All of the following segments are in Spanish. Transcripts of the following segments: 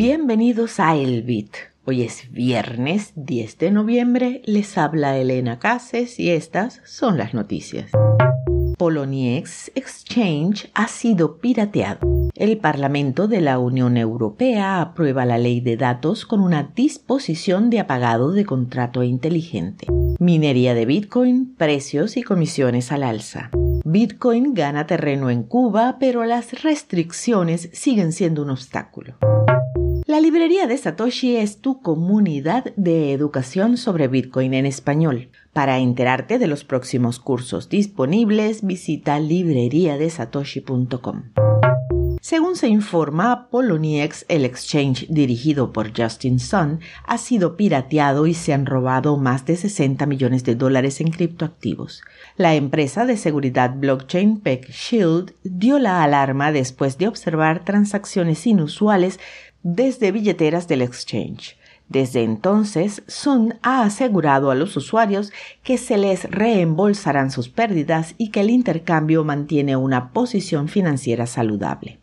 Bienvenidos a Elbit. Hoy es viernes 10 de noviembre, les habla Elena Cases y estas son las noticias. Poloniex Exchange ha sido pirateado. El Parlamento de la Unión Europea aprueba la ley de datos con una disposición de apagado de contrato inteligente. Minería de Bitcoin, precios y comisiones al alza. Bitcoin gana terreno en Cuba, pero las restricciones siguen siendo un obstáculo. Librería de Satoshi es tu comunidad de educación sobre Bitcoin en español. Para enterarte de los próximos cursos disponibles, visita libreriadesatoshi.com. Según se informa, Poloniex, el exchange dirigido por Justin Sun, ha sido pirateado y se han robado más de 60 millones de dólares en criptoactivos. La empresa de seguridad blockchain Peck Shield dio la alarma después de observar transacciones inusuales desde billeteras del exchange. Desde entonces, Sun ha asegurado a los usuarios que se les reembolsarán sus pérdidas y que el intercambio mantiene una posición financiera saludable.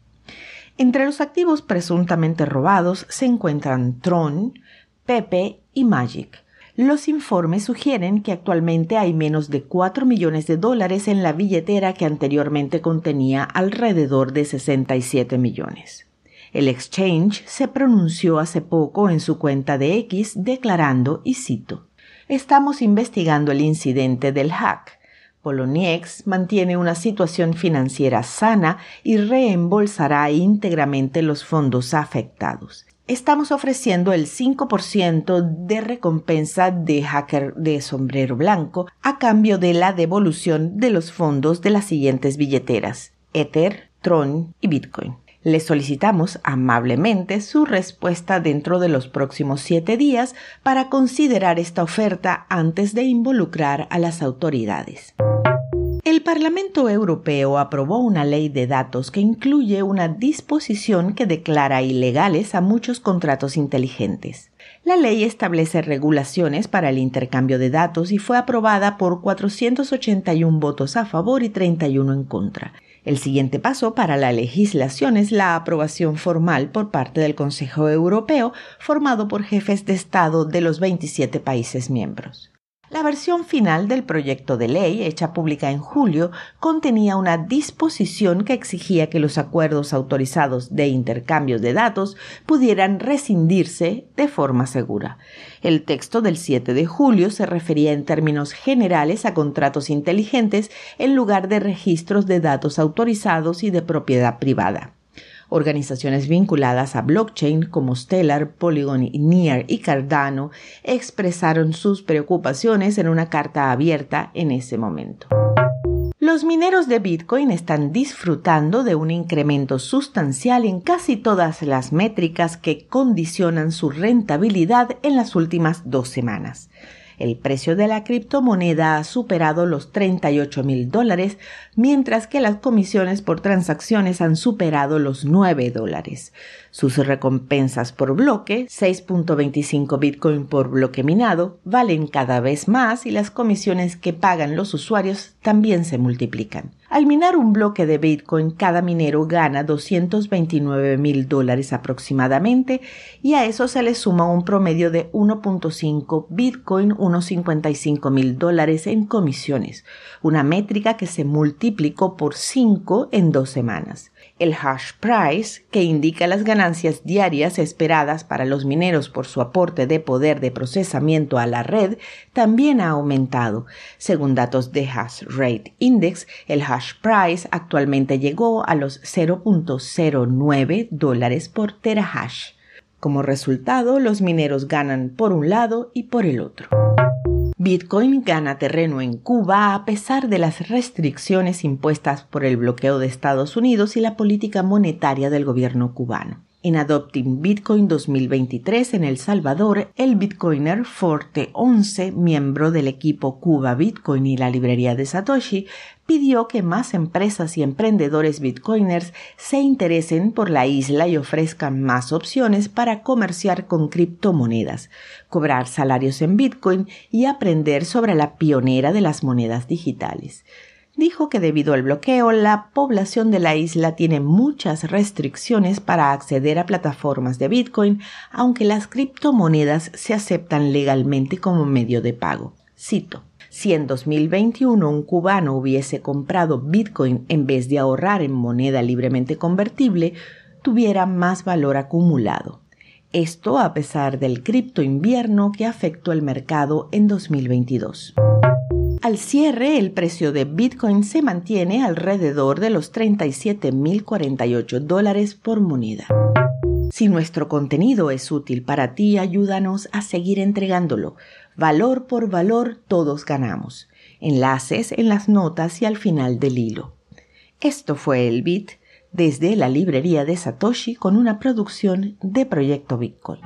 Entre los activos presuntamente robados se encuentran Tron, Pepe y Magic. Los informes sugieren que actualmente hay menos de 4 millones de dólares en la billetera que anteriormente contenía alrededor de 67 millones. El exchange se pronunció hace poco en su cuenta de X declarando, y cito, Estamos investigando el incidente del hack. Poloniex mantiene una situación financiera sana y reembolsará íntegramente los fondos afectados. Estamos ofreciendo el 5% de recompensa de hacker de sombrero blanco a cambio de la devolución de los fondos de las siguientes billeteras Ether, Tron y Bitcoin. Le solicitamos amablemente su respuesta dentro de los próximos siete días para considerar esta oferta antes de involucrar a las autoridades. El Parlamento Europeo aprobó una ley de datos que incluye una disposición que declara ilegales a muchos contratos inteligentes. La ley establece regulaciones para el intercambio de datos y fue aprobada por 481 votos a favor y 31 en contra. El siguiente paso para la legislación es la aprobación formal por parte del Consejo Europeo, formado por jefes de Estado de los 27 países miembros. La versión final del proyecto de ley, hecha pública en julio, contenía una disposición que exigía que los acuerdos autorizados de intercambio de datos pudieran rescindirse de forma segura. El texto del 7 de julio se refería en términos generales a contratos inteligentes en lugar de registros de datos autorizados y de propiedad privada. Organizaciones vinculadas a blockchain como Stellar, Polygon, Near y Cardano expresaron sus preocupaciones en una carta abierta en ese momento. Los mineros de Bitcoin están disfrutando de un incremento sustancial en casi todas las métricas que condicionan su rentabilidad en las últimas dos semanas. El precio de la criptomoneda ha superado los 38 mil dólares, mientras que las comisiones por transacciones han superado los 9 dólares. Sus recompensas por bloque, 6.25 Bitcoin por bloque minado, valen cada vez más y las comisiones que pagan los usuarios también se multiplican. Al minar un bloque de Bitcoin, cada minero gana 229 mil dólares aproximadamente y a eso se le suma un promedio de 1.5 Bitcoin, unos 55 mil dólares en comisiones, una métrica que se multiplicó por 5 en dos semanas. El hash price, que indica las ganancias diarias esperadas para los mineros por su aporte de poder de procesamiento a la red, también ha aumentado. Según datos de Hash Rate Index, el hash price actualmente llegó a los 0.09 dólares por terahash. Como resultado, los mineros ganan por un lado y por el otro. Bitcoin gana terreno en Cuba a pesar de las restricciones impuestas por el bloqueo de Estados Unidos y la política monetaria del gobierno cubano. En Adopting Bitcoin 2023 en El Salvador, el bitcoiner Forte 11, miembro del equipo Cuba Bitcoin y la librería de Satoshi, pidió que más empresas y emprendedores bitcoiners se interesen por la isla y ofrezcan más opciones para comerciar con criptomonedas, cobrar salarios en bitcoin y aprender sobre la pionera de las monedas digitales. Dijo que debido al bloqueo la población de la isla tiene muchas restricciones para acceder a plataformas de Bitcoin, aunque las criptomonedas se aceptan legalmente como medio de pago. Cito. Si en 2021 un cubano hubiese comprado Bitcoin en vez de ahorrar en moneda libremente convertible, tuviera más valor acumulado. Esto a pesar del cripto invierno que afectó el mercado en 2022. Al cierre, el precio de Bitcoin se mantiene alrededor de los 37.048 dólares por moneda. Si nuestro contenido es útil para ti, ayúdanos a seguir entregándolo. Valor por valor, todos ganamos. Enlaces en las notas y al final del hilo. Esto fue el Bit desde la librería de Satoshi con una producción de Proyecto Bitcoin.